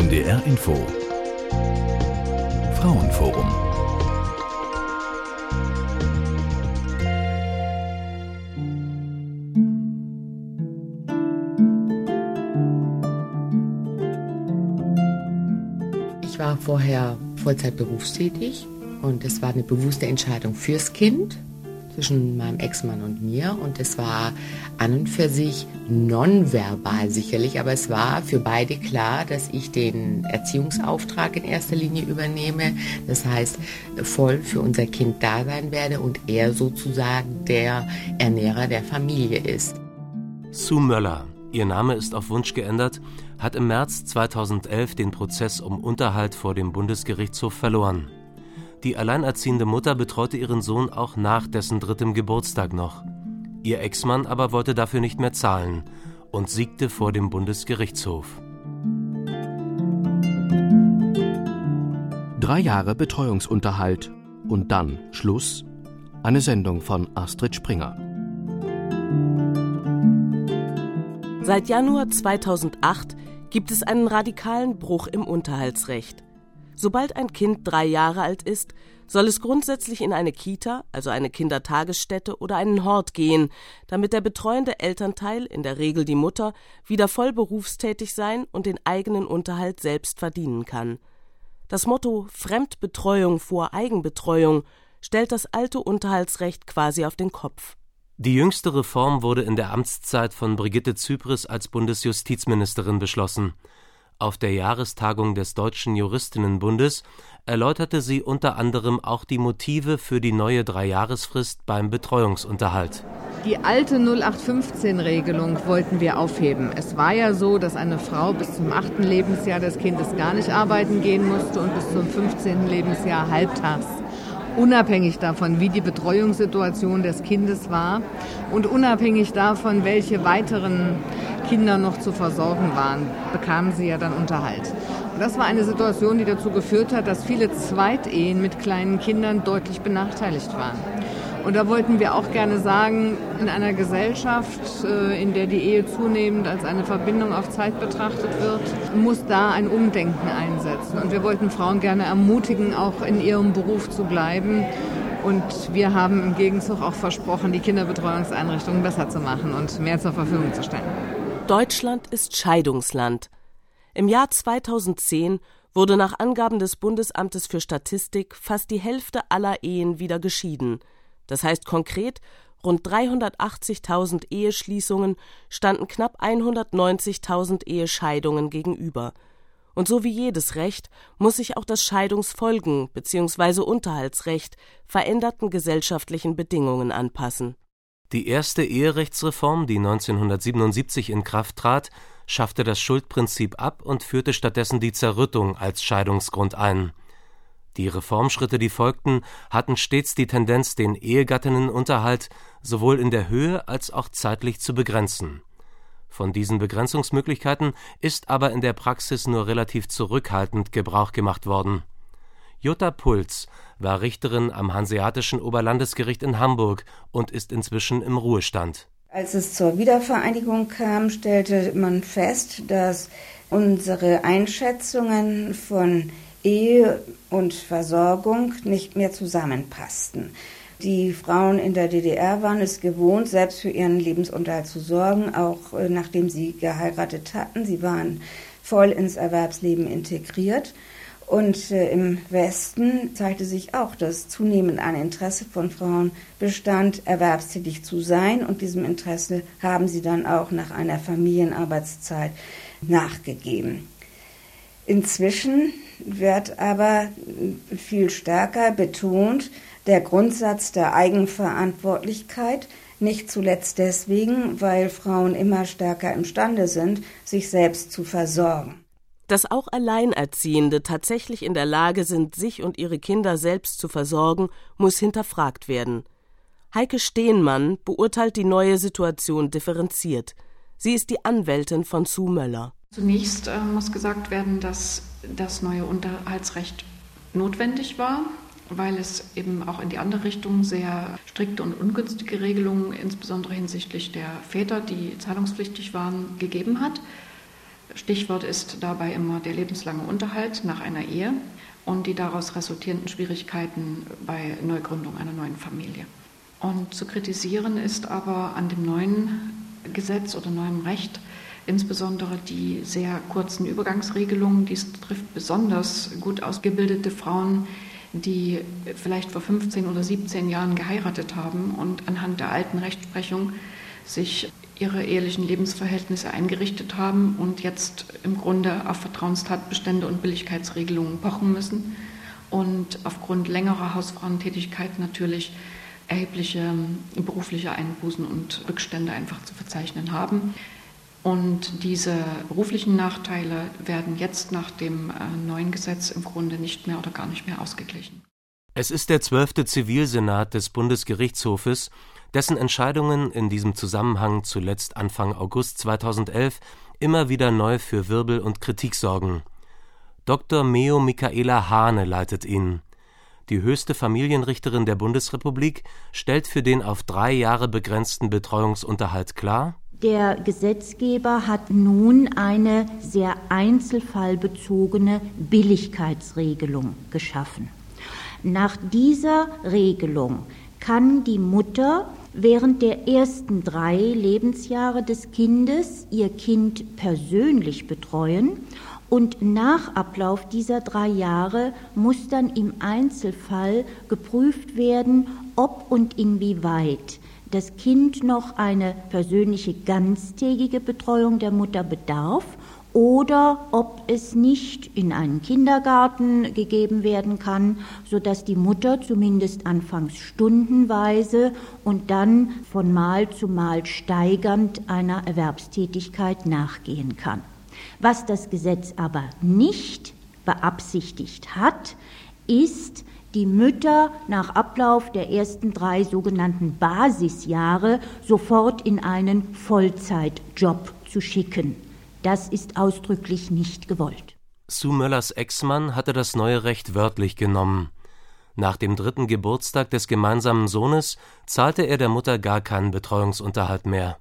NDR Info. Frauenforum. Ich war vorher Vollzeit berufstätig und es war eine bewusste Entscheidung fürs Kind zwischen meinem Ex-Mann und mir. Und es war an und für sich nonverbal sicherlich, aber es war für beide klar, dass ich den Erziehungsauftrag in erster Linie übernehme. Das heißt, voll für unser Kind da sein werde und er sozusagen der Ernährer der Familie ist. Sue Möller, ihr Name ist auf Wunsch geändert, hat im März 2011 den Prozess um Unterhalt vor dem Bundesgerichtshof verloren. Die alleinerziehende Mutter betreute ihren Sohn auch nach dessen drittem Geburtstag noch. Ihr Ex-Mann aber wollte dafür nicht mehr zahlen und siegte vor dem Bundesgerichtshof. Drei Jahre Betreuungsunterhalt und dann Schluss. Eine Sendung von Astrid Springer. Seit Januar 2008 gibt es einen radikalen Bruch im Unterhaltsrecht. Sobald ein Kind drei Jahre alt ist, soll es grundsätzlich in eine Kita, also eine Kindertagesstätte oder einen Hort gehen, damit der betreuende Elternteil, in der Regel die Mutter, wieder voll berufstätig sein und den eigenen Unterhalt selbst verdienen kann. Das Motto Fremdbetreuung vor Eigenbetreuung stellt das alte Unterhaltsrecht quasi auf den Kopf. Die jüngste Reform wurde in der Amtszeit von Brigitte Zypris als Bundesjustizministerin beschlossen. Auf der Jahrestagung des Deutschen Juristinnenbundes erläuterte sie unter anderem auch die Motive für die neue Dreijahresfrist beim Betreuungsunterhalt. Die alte 0815-Regelung wollten wir aufheben. Es war ja so, dass eine Frau bis zum achten Lebensjahr des Kindes gar nicht arbeiten gehen musste und bis zum 15. Lebensjahr halbtags unabhängig davon, wie die Betreuungssituation des Kindes war und unabhängig davon, welche weiteren Kinder noch zu versorgen waren, bekamen sie ja dann Unterhalt. Und das war eine Situation, die dazu geführt hat, dass viele Zweitehen mit kleinen Kindern deutlich benachteiligt waren. Und da wollten wir auch gerne sagen, in einer Gesellschaft, äh, in der die Ehe zunehmend als eine Verbindung auf Zeit betrachtet wird, muss da ein Umdenken einsetzen. Und wir wollten Frauen gerne ermutigen, auch in ihrem Beruf zu bleiben. Und wir haben im Gegenzug auch versprochen, die Kinderbetreuungseinrichtungen besser zu machen und mehr zur Verfügung zu stellen. Deutschland ist Scheidungsland. Im Jahr 2010 wurde nach Angaben des Bundesamtes für Statistik fast die Hälfte aller Ehen wieder geschieden. Das heißt konkret, rund 380.000 Eheschließungen standen knapp 190.000 Ehescheidungen gegenüber. Und so wie jedes Recht muss sich auch das Scheidungsfolgen bzw. Unterhaltsrecht veränderten gesellschaftlichen Bedingungen anpassen. Die erste Eherechtsreform, die 1977 in Kraft trat, schaffte das Schuldprinzip ab und führte stattdessen die Zerrüttung als Scheidungsgrund ein. Die Reformschritte, die folgten, hatten stets die Tendenz, den Ehegattinnenunterhalt sowohl in der Höhe als auch zeitlich zu begrenzen. Von diesen Begrenzungsmöglichkeiten ist aber in der Praxis nur relativ zurückhaltend Gebrauch gemacht worden. Jutta Puls war Richterin am Hanseatischen Oberlandesgericht in Hamburg und ist inzwischen im Ruhestand. Als es zur Wiedervereinigung kam, stellte man fest, dass unsere Einschätzungen von Ehe und Versorgung nicht mehr zusammenpassten. Die Frauen in der DDR waren es gewohnt, selbst für ihren Lebensunterhalt zu sorgen, auch äh, nachdem sie geheiratet hatten. Sie waren voll ins Erwerbsleben integriert. Und äh, im Westen zeigte sich auch, dass zunehmend ein Interesse von Frauen bestand, erwerbstätig zu sein. Und diesem Interesse haben sie dann auch nach einer Familienarbeitszeit nachgegeben. Inzwischen wird aber viel stärker betont der Grundsatz der Eigenverantwortlichkeit, nicht zuletzt deswegen, weil Frauen immer stärker imstande sind, sich selbst zu versorgen. Dass auch Alleinerziehende tatsächlich in der Lage sind, sich und ihre Kinder selbst zu versorgen, muss hinterfragt werden. Heike Stehnmann beurteilt die neue Situation differenziert. Sie ist die Anwältin von Sue Möller. Zunächst äh, muss gesagt werden, dass das neue Unterhaltsrecht notwendig war, weil es eben auch in die andere Richtung sehr strikte und ungünstige Regelungen, insbesondere hinsichtlich der Väter, die zahlungspflichtig waren, gegeben hat. Stichwort ist dabei immer der lebenslange Unterhalt nach einer Ehe und die daraus resultierenden Schwierigkeiten bei Neugründung einer neuen Familie. Und zu kritisieren ist aber an dem neuen Gesetz oder neuem Recht insbesondere die sehr kurzen Übergangsregelungen. Dies trifft besonders gut ausgebildete Frauen, die vielleicht vor 15 oder 17 Jahren geheiratet haben und anhand der alten Rechtsprechung sich ihre ehelichen Lebensverhältnisse eingerichtet haben und jetzt im Grunde auf Vertrauenstatbestände und Billigkeitsregelungen pochen müssen und aufgrund längerer Hausfrauentätigkeit natürlich erhebliche berufliche Einbußen und Rückstände einfach zu verzeichnen haben. Und diese beruflichen Nachteile werden jetzt nach dem äh, neuen Gesetz im Grunde nicht mehr oder gar nicht mehr ausgeglichen. Es ist der zwölfte Zivilsenat des Bundesgerichtshofes, dessen Entscheidungen in diesem Zusammenhang zuletzt Anfang August 2011 immer wieder neu für Wirbel und Kritik sorgen. Dr. Meo Michaela Hane leitet ihn. Die höchste Familienrichterin der Bundesrepublik stellt für den auf drei Jahre begrenzten Betreuungsunterhalt klar, der Gesetzgeber hat nun eine sehr einzelfallbezogene Billigkeitsregelung geschaffen. Nach dieser Regelung kann die Mutter während der ersten drei Lebensjahre des Kindes ihr Kind persönlich betreuen und nach Ablauf dieser drei Jahre muss dann im Einzelfall geprüft werden, ob und inwieweit das Kind noch eine persönliche ganztägige Betreuung der Mutter bedarf oder ob es nicht in einen Kindergarten gegeben werden kann, so dass die Mutter zumindest anfangs stundenweise und dann von Mal zu Mal steigernd einer Erwerbstätigkeit nachgehen kann. Was das Gesetz aber nicht beabsichtigt hat, ist, die Mütter nach Ablauf der ersten drei sogenannten Basisjahre sofort in einen Vollzeitjob zu schicken. Das ist ausdrücklich nicht gewollt. Sue Möllers Ex-Mann hatte das neue Recht wörtlich genommen. Nach dem dritten Geburtstag des gemeinsamen Sohnes zahlte er der Mutter gar keinen Betreuungsunterhalt mehr.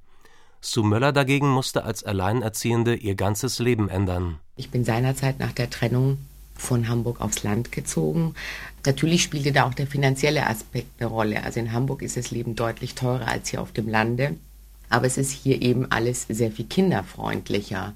Sue Möller dagegen musste als Alleinerziehende ihr ganzes Leben ändern. Ich bin seinerzeit nach der Trennung von Hamburg aufs Land gezogen. Natürlich spielte da auch der finanzielle Aspekt eine Rolle. Also in Hamburg ist das Leben deutlich teurer als hier auf dem Lande. Aber es ist hier eben alles sehr viel kinderfreundlicher.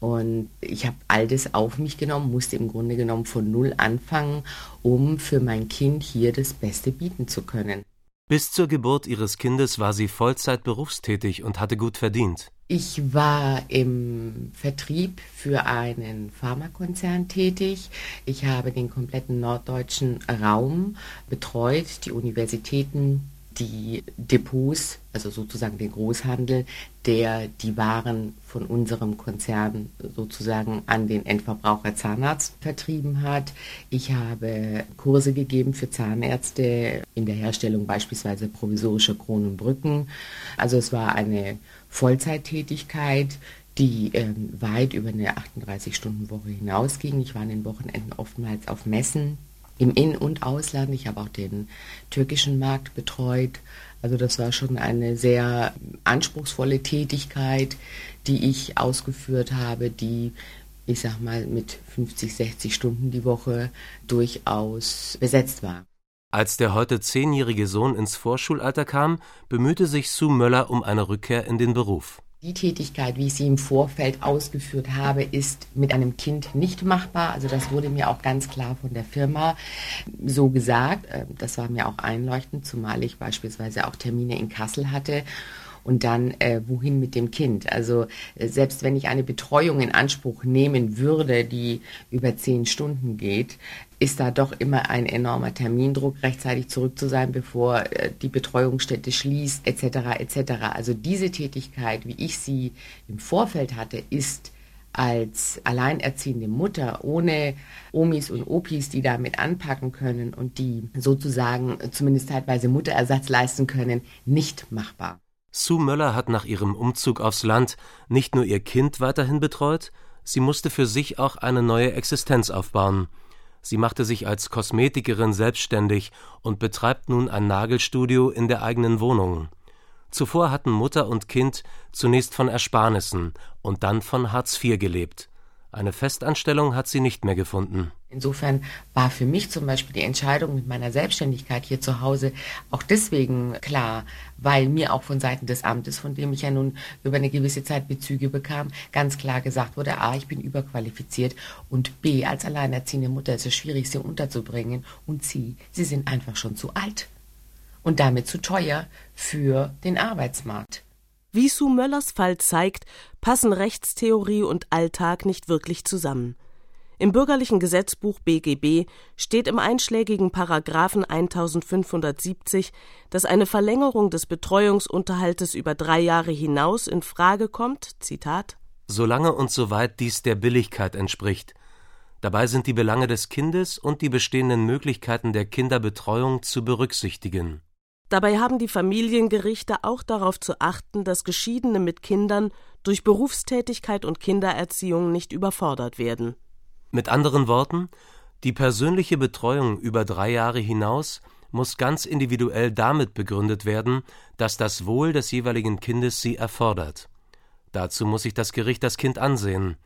Und ich habe all das auf mich genommen, musste im Grunde genommen von Null anfangen, um für mein Kind hier das Beste bieten zu können. Bis zur Geburt ihres Kindes war sie Vollzeit berufstätig und hatte gut verdient. Ich war im Vertrieb für einen Pharmakonzern tätig. Ich habe den kompletten norddeutschen Raum betreut, die Universitäten, die Depots, also sozusagen den Großhandel, der die Waren von unserem Konzern sozusagen an den Endverbraucher Zahnarzt vertrieben hat. Ich habe Kurse gegeben für Zahnärzte in der Herstellung beispielsweise provisorischer Kronenbrücken. Also es war eine Vollzeittätigkeit, die ähm, weit über eine 38-Stunden-Woche hinausging. Ich war an den Wochenenden oftmals auf Messen im In- und Ausland. Ich habe auch den türkischen Markt betreut. Also das war schon eine sehr anspruchsvolle Tätigkeit, die ich ausgeführt habe, die ich sag mal mit 50, 60 Stunden die Woche durchaus besetzt war. Als der heute zehnjährige Sohn ins Vorschulalter kam, bemühte sich Sue Möller um eine Rückkehr in den Beruf. Die Tätigkeit, wie ich sie im Vorfeld ausgeführt habe, ist mit einem Kind nicht machbar. Also das wurde mir auch ganz klar von der Firma so gesagt. Ähm, das war mir auch einleuchtend, zumal ich beispielsweise auch Termine in Kassel hatte und dann äh, wohin mit dem Kind. Also äh, selbst wenn ich eine Betreuung in Anspruch nehmen würde, die über zehn Stunden geht, ist da doch immer ein enormer Termindruck, rechtzeitig zurück zu sein, bevor äh, die Betreuungsstätte schließt, etc. etc. Also diese Tätigkeit, wie ich sie im Vorfeld hatte, ist als alleinerziehende Mutter ohne Omis und Opis, die damit anpacken können und die sozusagen zumindest teilweise Mutterersatz leisten können, nicht machbar. Sue Möller hat nach ihrem Umzug aufs Land nicht nur ihr Kind weiterhin betreut, sie musste für sich auch eine neue Existenz aufbauen. Sie machte sich als Kosmetikerin selbstständig und betreibt nun ein Nagelstudio in der eigenen Wohnung. Zuvor hatten Mutter und Kind zunächst von Ersparnissen und dann von Hartz IV gelebt. Eine Festanstellung hat sie nicht mehr gefunden. Insofern war für mich zum Beispiel die Entscheidung mit meiner Selbstständigkeit hier zu Hause auch deswegen klar, weil mir auch von Seiten des Amtes, von dem ich ja nun über eine gewisse Zeit Bezüge bekam, ganz klar gesagt wurde, a, ich bin überqualifiziert und b, als alleinerziehende Mutter ist es schwierig, sie unterzubringen und c, sie sind einfach schon zu alt und damit zu teuer für den Arbeitsmarkt. Wie Sue Möllers Fall zeigt, passen Rechtstheorie und Alltag nicht wirklich zusammen. Im bürgerlichen Gesetzbuch BGB steht im einschlägigen Paragraphen 1570, dass eine Verlängerung des Betreuungsunterhaltes über drei Jahre hinaus in Frage kommt, Zitat, solange und soweit dies der Billigkeit entspricht. Dabei sind die Belange des Kindes und die bestehenden Möglichkeiten der Kinderbetreuung zu berücksichtigen. Dabei haben die Familiengerichte auch darauf zu achten, dass Geschiedene mit Kindern durch Berufstätigkeit und Kindererziehung nicht überfordert werden. Mit anderen Worten, die persönliche Betreuung über drei Jahre hinaus muss ganz individuell damit begründet werden, dass das Wohl des jeweiligen Kindes sie erfordert. Dazu muss sich das Gericht das Kind ansehen.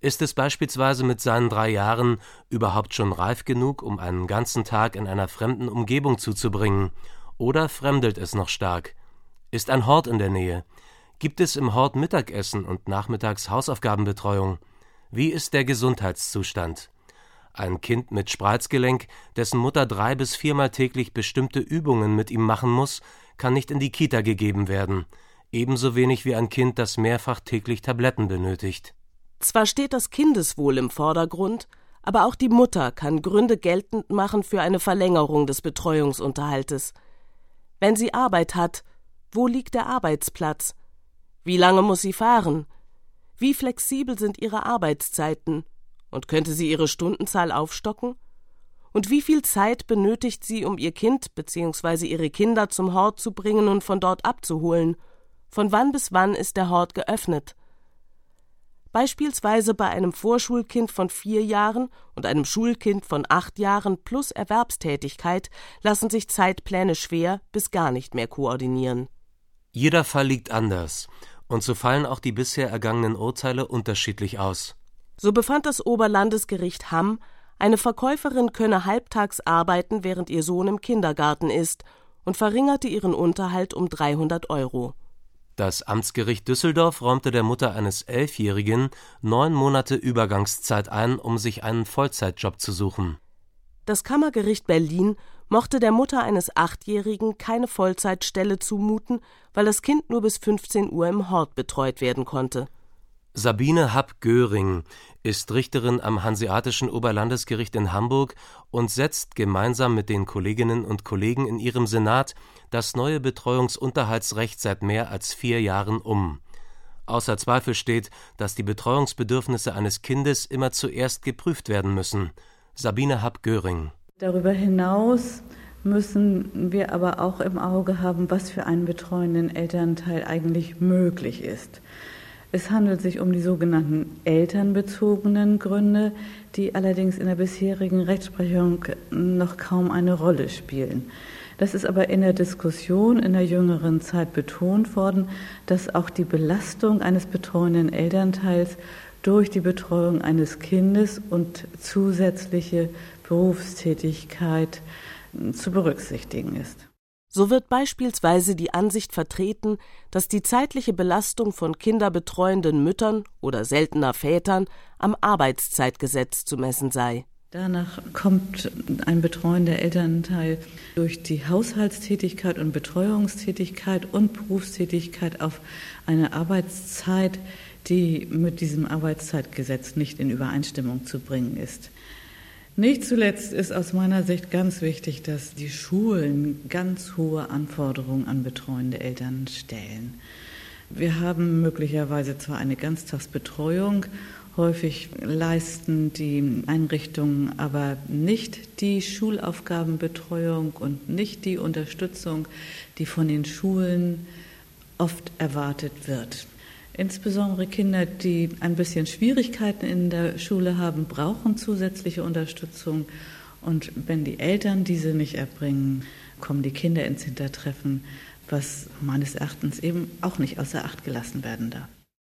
Ist es beispielsweise mit seinen drei Jahren überhaupt schon reif genug, um einen ganzen Tag in einer fremden Umgebung zuzubringen, oder fremdelt es noch stark? Ist ein Hort in der Nähe? Gibt es im Hort Mittagessen und nachmittags Hausaufgabenbetreuung? Wie ist der Gesundheitszustand? Ein Kind mit Spreizgelenk, dessen Mutter drei bis viermal täglich bestimmte Übungen mit ihm machen muss, kann nicht in die Kita gegeben werden, ebenso wenig wie ein Kind, das mehrfach täglich Tabletten benötigt. Zwar steht das Kindeswohl im Vordergrund, aber auch die Mutter kann Gründe geltend machen für eine Verlängerung des Betreuungsunterhaltes. Wenn sie Arbeit hat, wo liegt der Arbeitsplatz? Wie lange muss sie fahren? Wie flexibel sind ihre Arbeitszeiten? Und könnte sie ihre Stundenzahl aufstocken? Und wie viel Zeit benötigt sie, um ihr Kind bzw. ihre Kinder zum Hort zu bringen und von dort abzuholen? Von wann bis wann ist der Hort geöffnet? Beispielsweise bei einem Vorschulkind von vier Jahren und einem Schulkind von acht Jahren plus Erwerbstätigkeit lassen sich Zeitpläne schwer bis gar nicht mehr koordinieren. Jeder Fall liegt anders und so fallen auch die bisher ergangenen Urteile unterschiedlich aus. So befand das Oberlandesgericht Hamm, eine Verkäuferin könne halbtags arbeiten, während ihr Sohn im Kindergarten ist, und verringerte ihren Unterhalt um 300 Euro. Das Amtsgericht Düsseldorf räumte der Mutter eines Elfjährigen neun Monate Übergangszeit ein, um sich einen Vollzeitjob zu suchen. Das Kammergericht Berlin mochte der Mutter eines Achtjährigen keine Vollzeitstelle zumuten, weil das Kind nur bis 15 Uhr im Hort betreut werden konnte. Sabine Happ-Göring ist Richterin am Hanseatischen Oberlandesgericht in Hamburg und setzt gemeinsam mit den Kolleginnen und Kollegen in ihrem Senat das neue Betreuungsunterhaltsrecht seit mehr als vier Jahren um. Außer Zweifel steht, dass die Betreuungsbedürfnisse eines Kindes immer zuerst geprüft werden müssen. Sabine Happ-Göring Darüber hinaus müssen wir aber auch im Auge haben, was für einen betreuenden Elternteil eigentlich möglich ist. Es handelt sich um die sogenannten elternbezogenen Gründe, die allerdings in der bisherigen Rechtsprechung noch kaum eine Rolle spielen. Das ist aber in der Diskussion in der jüngeren Zeit betont worden, dass auch die Belastung eines betreuenden Elternteils durch die Betreuung eines Kindes und zusätzliche Berufstätigkeit zu berücksichtigen ist. So wird beispielsweise die Ansicht vertreten, dass die zeitliche Belastung von kinderbetreuenden Müttern oder seltener Vätern am Arbeitszeitgesetz zu messen sei. Danach kommt ein betreuender Elternteil durch die Haushaltstätigkeit und Betreuungstätigkeit und Berufstätigkeit auf eine Arbeitszeit, die mit diesem Arbeitszeitgesetz nicht in Übereinstimmung zu bringen ist. Nicht zuletzt ist aus meiner Sicht ganz wichtig, dass die Schulen ganz hohe Anforderungen an betreuende Eltern stellen. Wir haben möglicherweise zwar eine Ganztagsbetreuung, häufig leisten die Einrichtungen aber nicht die Schulaufgabenbetreuung und nicht die Unterstützung, die von den Schulen oft erwartet wird. Insbesondere Kinder, die ein bisschen Schwierigkeiten in der Schule haben, brauchen zusätzliche Unterstützung. Und wenn die Eltern diese nicht erbringen, kommen die Kinder ins Hintertreffen, was meines Erachtens eben auch nicht außer Acht gelassen werden darf.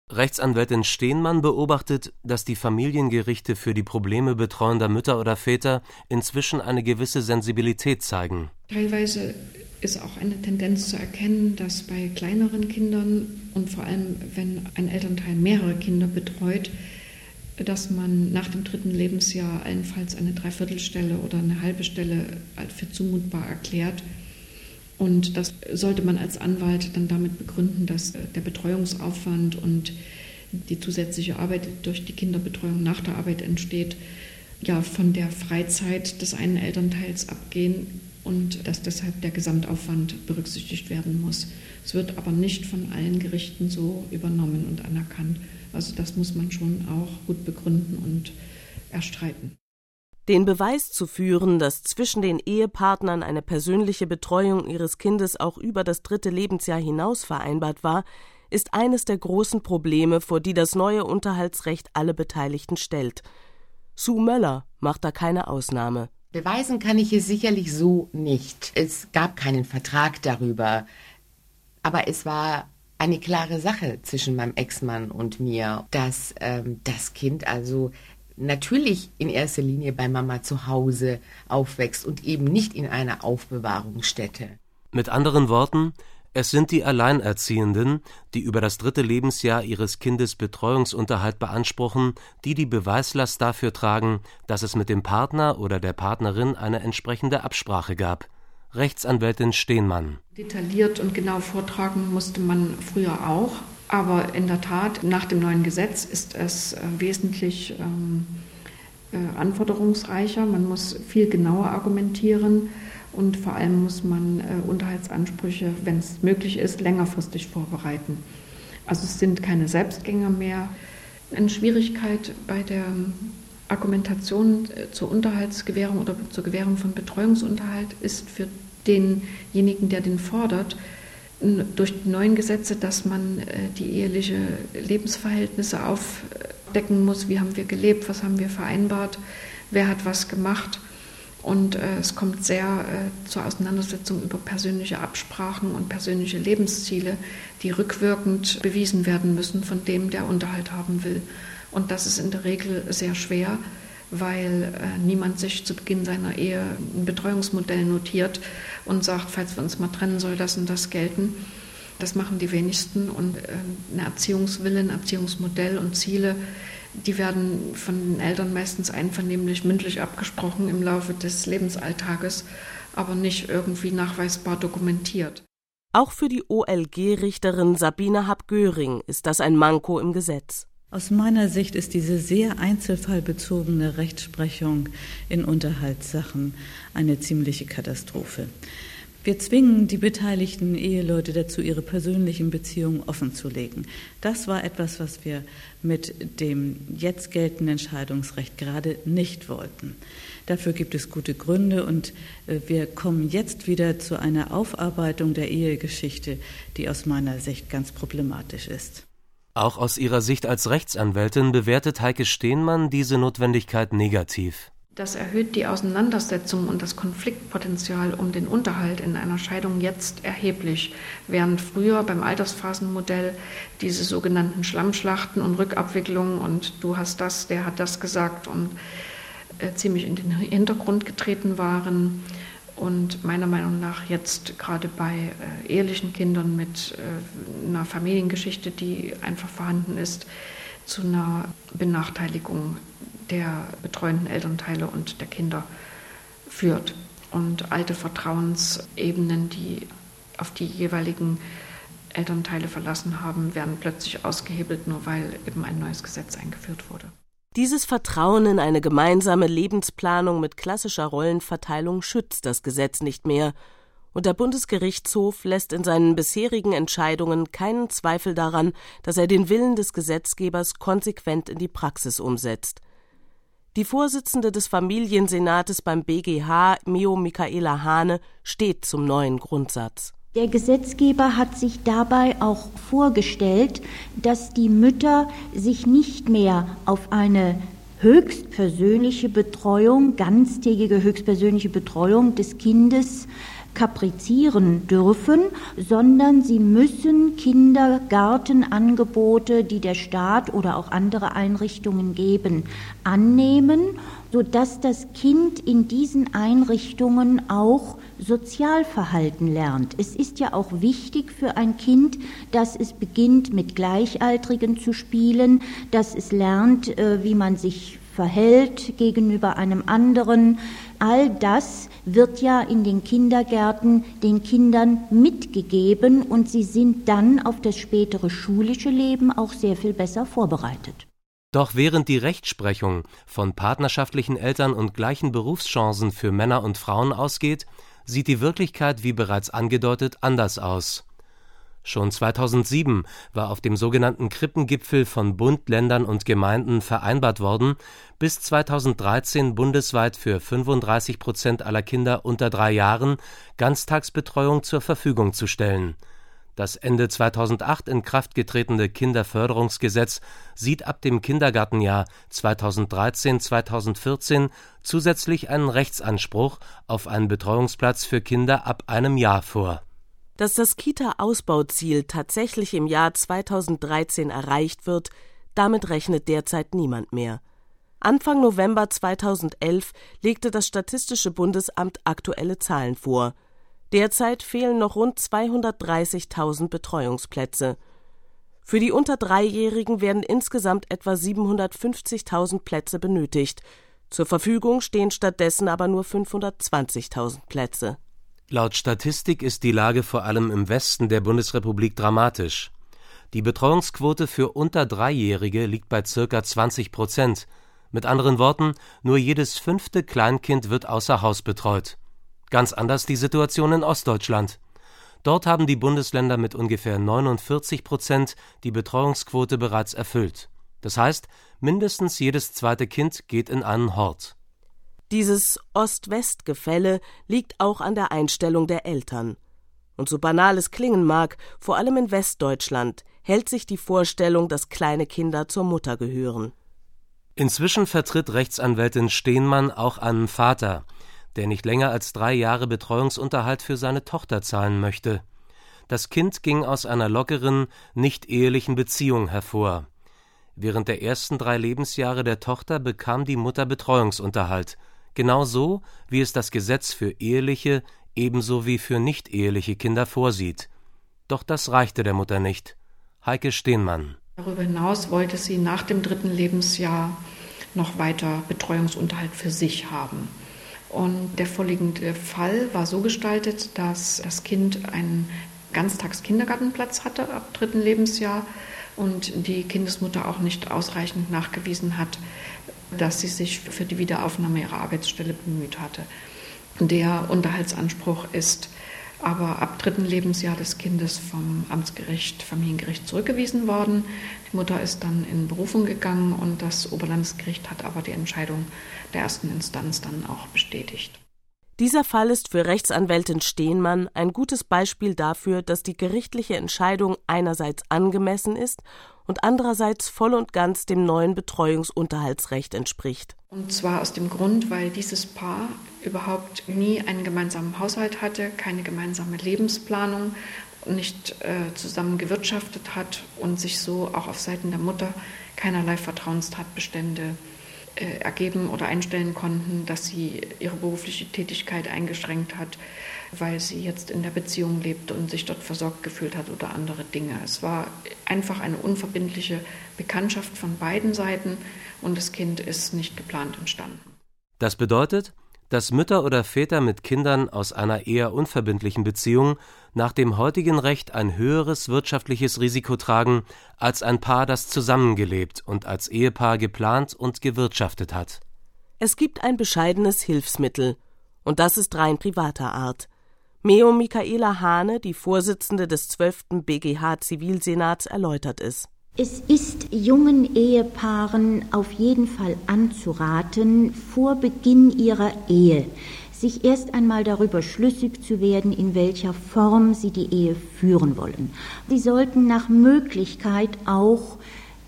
Rechtsanwältin Stehnmann beobachtet, dass die Familiengerichte für die Probleme betreuender Mütter oder Väter inzwischen eine gewisse Sensibilität zeigen. Teilweise ist auch eine Tendenz zu erkennen, dass bei kleineren Kindern und vor allem, wenn ein Elternteil mehrere Kinder betreut, dass man nach dem dritten Lebensjahr allenfalls eine Dreiviertelstelle oder eine halbe Stelle für zumutbar erklärt. Und das sollte man als Anwalt dann damit begründen, dass der Betreuungsaufwand und die zusätzliche Arbeit durch die Kinderbetreuung nach der Arbeit entsteht, ja von der Freizeit des einen Elternteils abgehen und dass deshalb der Gesamtaufwand berücksichtigt werden muss. Es wird aber nicht von allen Gerichten so übernommen und anerkannt. Also das muss man schon auch gut begründen und erstreiten. Den Beweis zu führen, dass zwischen den Ehepartnern eine persönliche Betreuung ihres Kindes auch über das dritte Lebensjahr hinaus vereinbart war, ist eines der großen Probleme, vor die das neue Unterhaltsrecht alle Beteiligten stellt. Sue Möller macht da keine Ausnahme. Beweisen kann ich es sicherlich so nicht. Es gab keinen Vertrag darüber. Aber es war eine klare Sache zwischen meinem Ex-Mann und mir, dass ähm, das Kind also natürlich in erster Linie bei Mama zu Hause aufwächst und eben nicht in einer Aufbewahrungsstätte. Mit anderen Worten, es sind die Alleinerziehenden, die über das dritte Lebensjahr ihres Kindes Betreuungsunterhalt beanspruchen, die die Beweislast dafür tragen, dass es mit dem Partner oder der Partnerin eine entsprechende Absprache gab. Rechtsanwältin Stehnmann. Detailliert und genau vortragen musste man früher auch. Aber in der Tat, nach dem neuen Gesetz ist es äh, wesentlich ähm, äh, anforderungsreicher. Man muss viel genauer argumentieren und vor allem muss man äh, Unterhaltsansprüche, wenn es möglich ist, längerfristig vorbereiten. Also es sind keine Selbstgänger mehr. Eine Schwierigkeit bei der Argumentation äh, zur Unterhaltsgewährung oder zur Gewährung von Betreuungsunterhalt ist für denjenigen, der den fordert, durch die neuen Gesetze, dass man äh, die eheliche Lebensverhältnisse aufdecken muss. Wie haben wir gelebt? Was haben wir vereinbart? Wer hat was gemacht? Und äh, es kommt sehr äh, zur Auseinandersetzung über persönliche Absprachen und persönliche Lebensziele, die rückwirkend bewiesen werden müssen von dem, der Unterhalt haben will. Und das ist in der Regel sehr schwer, weil äh, niemand sich zu Beginn seiner Ehe ein Betreuungsmodell notiert und sagt, falls wir uns mal trennen, soll das und das gelten. Das machen die wenigsten und äh, ein Erziehungswille, ein Erziehungsmodell und Ziele, die werden von den Eltern meistens einvernehmlich mündlich abgesprochen im Laufe des Lebensalltages, aber nicht irgendwie nachweisbar dokumentiert. Auch für die OLG-Richterin Sabine Happ-Göring ist das ein Manko im Gesetz. Aus meiner Sicht ist diese sehr einzelfallbezogene Rechtsprechung in Unterhaltssachen eine ziemliche Katastrophe. Wir zwingen die beteiligten Eheleute dazu, ihre persönlichen Beziehungen offenzulegen. Das war etwas, was wir mit dem jetzt geltenden Entscheidungsrecht gerade nicht wollten. Dafür gibt es gute Gründe und äh, wir kommen jetzt wieder zu einer Aufarbeitung der Ehegeschichte, die aus meiner Sicht ganz problematisch ist. Auch aus ihrer Sicht als Rechtsanwältin bewertet Heike Stehnmann diese Notwendigkeit negativ. Das erhöht die Auseinandersetzung und das Konfliktpotenzial um den Unterhalt in einer Scheidung jetzt erheblich, während früher beim Altersphasenmodell diese sogenannten Schlammschlachten und Rückabwicklungen und du hast das, der hat das gesagt und äh, ziemlich in den Hintergrund getreten waren und meiner Meinung nach jetzt gerade bei äh, ehelichen Kindern mit äh, einer Familiengeschichte, die einfach vorhanden ist, zu einer Benachteiligung der betreuenden Elternteile und der Kinder führt. Und alte Vertrauensebenen, die auf die jeweiligen Elternteile verlassen haben, werden plötzlich ausgehebelt, nur weil eben ein neues Gesetz eingeführt wurde. Dieses Vertrauen in eine gemeinsame Lebensplanung mit klassischer Rollenverteilung schützt das Gesetz nicht mehr, und der Bundesgerichtshof lässt in seinen bisherigen Entscheidungen keinen Zweifel daran, dass er den Willen des Gesetzgebers konsequent in die Praxis umsetzt. Die Vorsitzende des Familiensenates beim BGH, Mio Michaela Hane, steht zum neuen Grundsatz. Der Gesetzgeber hat sich dabei auch vorgestellt, dass die Mütter sich nicht mehr auf eine höchstpersönliche Betreuung, ganztägige höchstpersönliche Betreuung des Kindes kaprizieren dürfen, sondern sie müssen Kindergartenangebote, die der Staat oder auch andere Einrichtungen geben, annehmen, sodass das Kind in diesen Einrichtungen auch Sozialverhalten lernt. Es ist ja auch wichtig für ein Kind, dass es beginnt, mit Gleichaltrigen zu spielen, dass es lernt, äh, wie man sich verhält gegenüber einem anderen. All das wird ja in den Kindergärten den Kindern mitgegeben und sie sind dann auf das spätere schulische Leben auch sehr viel besser vorbereitet. Doch während die Rechtsprechung von partnerschaftlichen Eltern und gleichen Berufschancen für Männer und Frauen ausgeht, sieht die Wirklichkeit, wie bereits angedeutet, anders aus. Schon 2007 war auf dem sogenannten Krippengipfel von Bund, Ländern und Gemeinden vereinbart worden, bis 2013 bundesweit für 35 Prozent aller Kinder unter drei Jahren Ganztagsbetreuung zur Verfügung zu stellen. Das Ende 2008 in Kraft getretene Kinderförderungsgesetz sieht ab dem Kindergartenjahr 2013/2014 zusätzlich einen Rechtsanspruch auf einen Betreuungsplatz für Kinder ab einem Jahr vor dass das Kita-Ausbauziel tatsächlich im Jahr 2013 erreicht wird, damit rechnet derzeit niemand mehr. Anfang November 2011 legte das Statistische Bundesamt aktuelle Zahlen vor. Derzeit fehlen noch rund 230.000 Betreuungsplätze. Für die unter Dreijährigen werden insgesamt etwa 750.000 Plätze benötigt. Zur Verfügung stehen stattdessen aber nur 520.000 Plätze. Laut Statistik ist die Lage vor allem im Westen der Bundesrepublik dramatisch. Die Betreuungsquote für unter Dreijährige liegt bei circa 20 Prozent. Mit anderen Worten, nur jedes fünfte Kleinkind wird außer Haus betreut. Ganz anders die Situation in Ostdeutschland. Dort haben die Bundesländer mit ungefähr 49 Prozent die Betreuungsquote bereits erfüllt. Das heißt, mindestens jedes zweite Kind geht in einen Hort. Dieses Ost-West-Gefälle liegt auch an der Einstellung der Eltern. Und so banal es klingen mag, vor allem in Westdeutschland hält sich die Vorstellung, dass kleine Kinder zur Mutter gehören. Inzwischen vertritt Rechtsanwältin Stehnmann auch einen Vater, der nicht länger als drei Jahre Betreuungsunterhalt für seine Tochter zahlen möchte. Das Kind ging aus einer lockeren, nicht ehelichen Beziehung hervor. Während der ersten drei Lebensjahre der Tochter bekam die Mutter Betreuungsunterhalt genau so, wie es das Gesetz für eheliche ebenso wie für nicht-eheliche Kinder vorsieht. Doch das reichte der Mutter nicht. Heike Stehnmann. Darüber hinaus wollte sie nach dem dritten Lebensjahr noch weiter Betreuungsunterhalt für sich haben. Und der vorliegende Fall war so gestaltet, dass das Kind einen Ganztagskindergartenplatz hatte ab dritten Lebensjahr und die Kindesmutter auch nicht ausreichend nachgewiesen hat, dass sie sich für die Wiederaufnahme ihrer Arbeitsstelle bemüht hatte. Der Unterhaltsanspruch ist aber ab dritten Lebensjahr des Kindes vom Amtsgericht, Familiengericht zurückgewiesen worden. Die Mutter ist dann in Berufung gegangen und das Oberlandesgericht hat aber die Entscheidung der ersten Instanz dann auch bestätigt. Dieser Fall ist für Rechtsanwältin Stehnmann ein gutes Beispiel dafür, dass die gerichtliche Entscheidung einerseits angemessen ist und andererseits voll und ganz dem neuen Betreuungsunterhaltsrecht entspricht. Und zwar aus dem Grund, weil dieses Paar überhaupt nie einen gemeinsamen Haushalt hatte, keine gemeinsame Lebensplanung, nicht äh, zusammen gewirtschaftet hat und sich so auch auf Seiten der Mutter keinerlei Vertrauenstatbestände ergeben oder einstellen konnten, dass sie ihre berufliche Tätigkeit eingeschränkt hat weil sie jetzt in der Beziehung lebt und sich dort versorgt gefühlt hat oder andere Dinge. Es war einfach eine unverbindliche Bekanntschaft von beiden Seiten und das Kind ist nicht geplant entstanden. Das bedeutet, dass Mütter oder Väter mit Kindern aus einer eher unverbindlichen Beziehung nach dem heutigen Recht ein höheres wirtschaftliches Risiko tragen als ein Paar, das zusammengelebt und als Ehepaar geplant und gewirtschaftet hat. Es gibt ein bescheidenes Hilfsmittel, und das ist rein privater Art. Meo Michaela Hane, die Vorsitzende des 12. BGH Zivilsenats, erläutert es. Es ist jungen Ehepaaren auf jeden Fall anzuraten, vor Beginn ihrer Ehe sich erst einmal darüber schlüssig zu werden, in welcher Form sie die Ehe führen wollen. Sie sollten nach Möglichkeit auch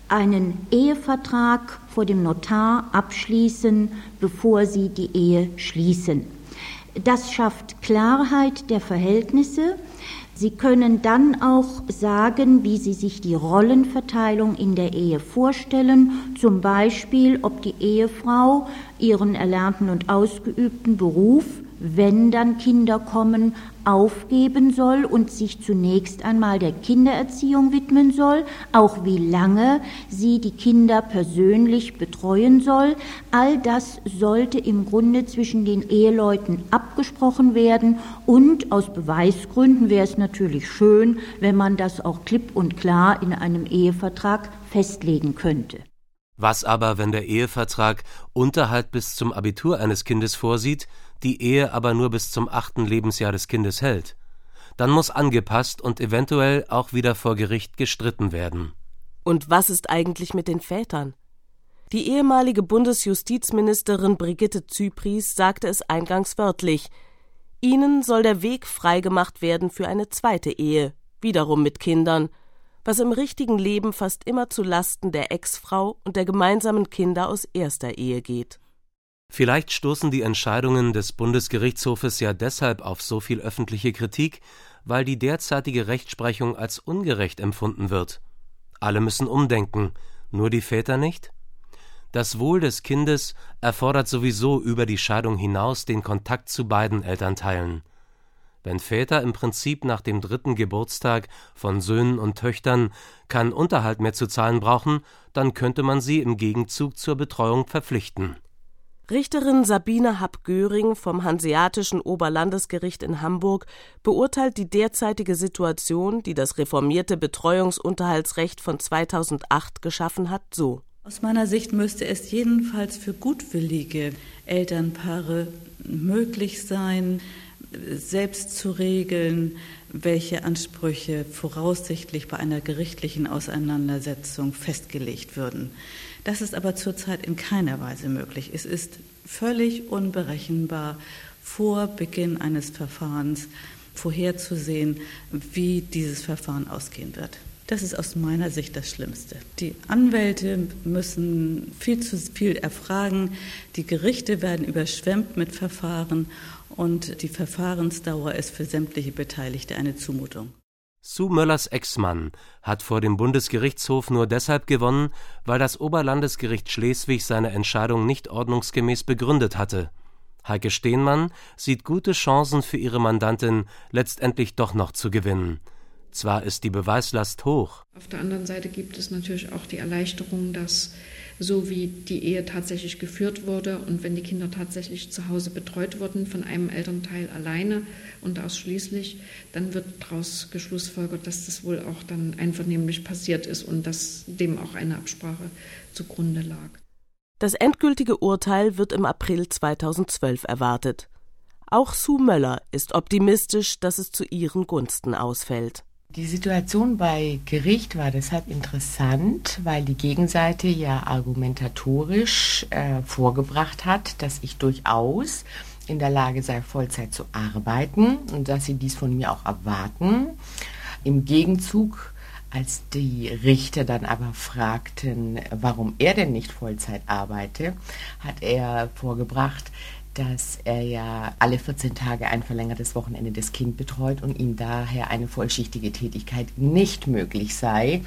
einen Ehevertrag vor dem Notar abschließen, bevor sie die Ehe schließen. Das schafft Klarheit der Verhältnisse. Sie können dann auch sagen, wie Sie sich die Rollenverteilung in der Ehe vorstellen, zum Beispiel, ob die Ehefrau ihren erlernten und ausgeübten Beruf wenn dann Kinder kommen, aufgeben soll und sich zunächst einmal der Kindererziehung widmen soll, auch wie lange sie die Kinder persönlich betreuen soll. All das sollte im Grunde zwischen den Eheleuten abgesprochen werden und aus Beweisgründen wäre es natürlich schön, wenn man das auch klipp und klar in einem Ehevertrag festlegen könnte. Was aber, wenn der Ehevertrag Unterhalt bis zum Abitur eines Kindes vorsieht, die Ehe aber nur bis zum achten Lebensjahr des Kindes hält? Dann muss angepasst und eventuell auch wieder vor Gericht gestritten werden. Und was ist eigentlich mit den Vätern? Die ehemalige Bundesjustizministerin Brigitte Zypries sagte es eingangs wörtlich Ihnen soll der Weg freigemacht werden für eine zweite Ehe, wiederum mit Kindern, was im richtigen Leben fast immer zu Lasten der Ex-Frau und der gemeinsamen Kinder aus erster Ehe geht. Vielleicht stoßen die Entscheidungen des Bundesgerichtshofes ja deshalb auf so viel öffentliche Kritik, weil die derzeitige Rechtsprechung als ungerecht empfunden wird. Alle müssen umdenken, nur die Väter nicht? Das Wohl des Kindes erfordert sowieso über die Scheidung hinaus den Kontakt zu beiden Elternteilen. Wenn Väter im Prinzip nach dem dritten Geburtstag von Söhnen und Töchtern keinen Unterhalt mehr zu zahlen brauchen, dann könnte man sie im Gegenzug zur Betreuung verpflichten. Richterin Sabine Happ-Göring vom Hanseatischen Oberlandesgericht in Hamburg beurteilt die derzeitige Situation, die das reformierte Betreuungsunterhaltsrecht von 2008 geschaffen hat, so. Aus meiner Sicht müsste es jedenfalls für gutwillige Elternpaare möglich sein, selbst zu regeln, welche Ansprüche voraussichtlich bei einer gerichtlichen Auseinandersetzung festgelegt würden. Das ist aber zurzeit in keiner Weise möglich. Es ist völlig unberechenbar, vor Beginn eines Verfahrens vorherzusehen, wie dieses Verfahren ausgehen wird. Das ist aus meiner Sicht das Schlimmste. Die Anwälte müssen viel zu viel erfragen, die Gerichte werden überschwemmt mit Verfahren und die Verfahrensdauer ist für sämtliche Beteiligte eine Zumutung. Sue Möllers Ex-Mann hat vor dem Bundesgerichtshof nur deshalb gewonnen, weil das Oberlandesgericht Schleswig seine Entscheidung nicht ordnungsgemäß begründet hatte. Heike Stehnmann sieht gute Chancen für ihre Mandantin, letztendlich doch noch zu gewinnen. Zwar ist die Beweislast hoch. Auf der anderen Seite gibt es natürlich auch die Erleichterung, dass so wie die Ehe tatsächlich geführt wurde und wenn die Kinder tatsächlich zu Hause betreut wurden von einem Elternteil alleine und ausschließlich, dann wird daraus geschlussfolgert, dass das wohl auch dann einvernehmlich passiert ist und dass dem auch eine Absprache zugrunde lag. Das endgültige Urteil wird im April 2012 erwartet. Auch Sue Möller ist optimistisch, dass es zu ihren Gunsten ausfällt. Die Situation bei Gericht war deshalb interessant, weil die Gegenseite ja argumentatorisch äh, vorgebracht hat, dass ich durchaus in der Lage sei, Vollzeit zu arbeiten und dass sie dies von mir auch erwarten. Im Gegenzug, als die Richter dann aber fragten, warum er denn nicht Vollzeit arbeite, hat er vorgebracht, dass er ja alle 14 Tage ein verlängertes Wochenende des Kind betreut und ihm daher eine vollschichtige Tätigkeit nicht möglich sei.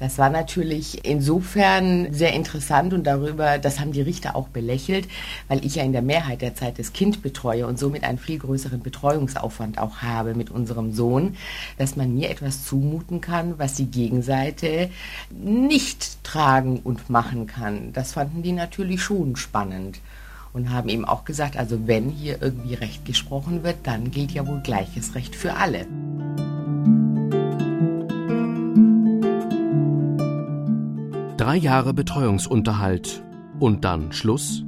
Das war natürlich insofern sehr interessant und darüber, das haben die Richter auch belächelt, weil ich ja in der Mehrheit der Zeit das Kind betreue und somit einen viel größeren Betreuungsaufwand auch habe mit unserem Sohn, dass man mir etwas zumuten kann, was die Gegenseite nicht tragen und machen kann. Das fanden die natürlich schon spannend und haben eben auch gesagt, also wenn hier irgendwie Recht gesprochen wird, dann gilt ja wohl gleiches Recht für alle. Drei Jahre Betreuungsunterhalt und dann Schluss?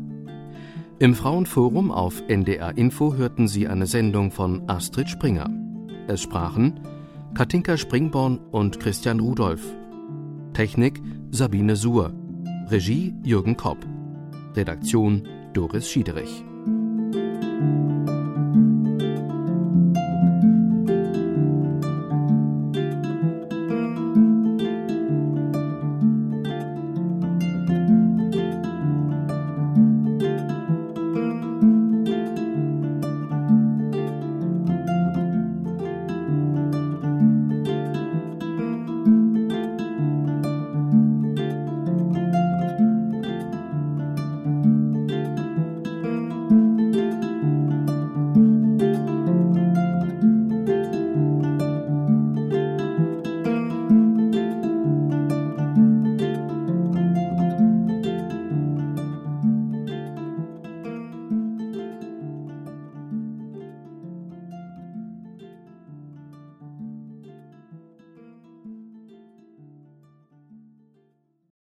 Im Frauenforum auf NDR Info hörten Sie eine Sendung von Astrid Springer. Es sprachen Katinka Springborn und Christian Rudolph. Technik Sabine Suhr. Regie Jürgen Kopp. Redaktion Doris Schiederich.